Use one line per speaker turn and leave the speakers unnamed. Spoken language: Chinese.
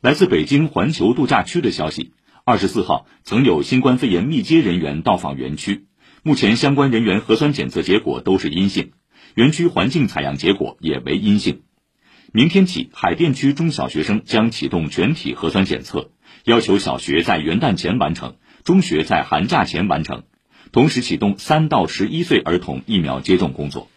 来自北京环球度假区的消息。二十四号曾有新冠肺炎密接人员到访园区。目前相关人员核酸检测结果都是阴性园区环境采样结果也为阴性。明天起海淀区中小学生将启动全体核酸检测要求小学在元旦前完成中学在寒假前完成。同时启动三到十一岁儿童疫苗接种工作。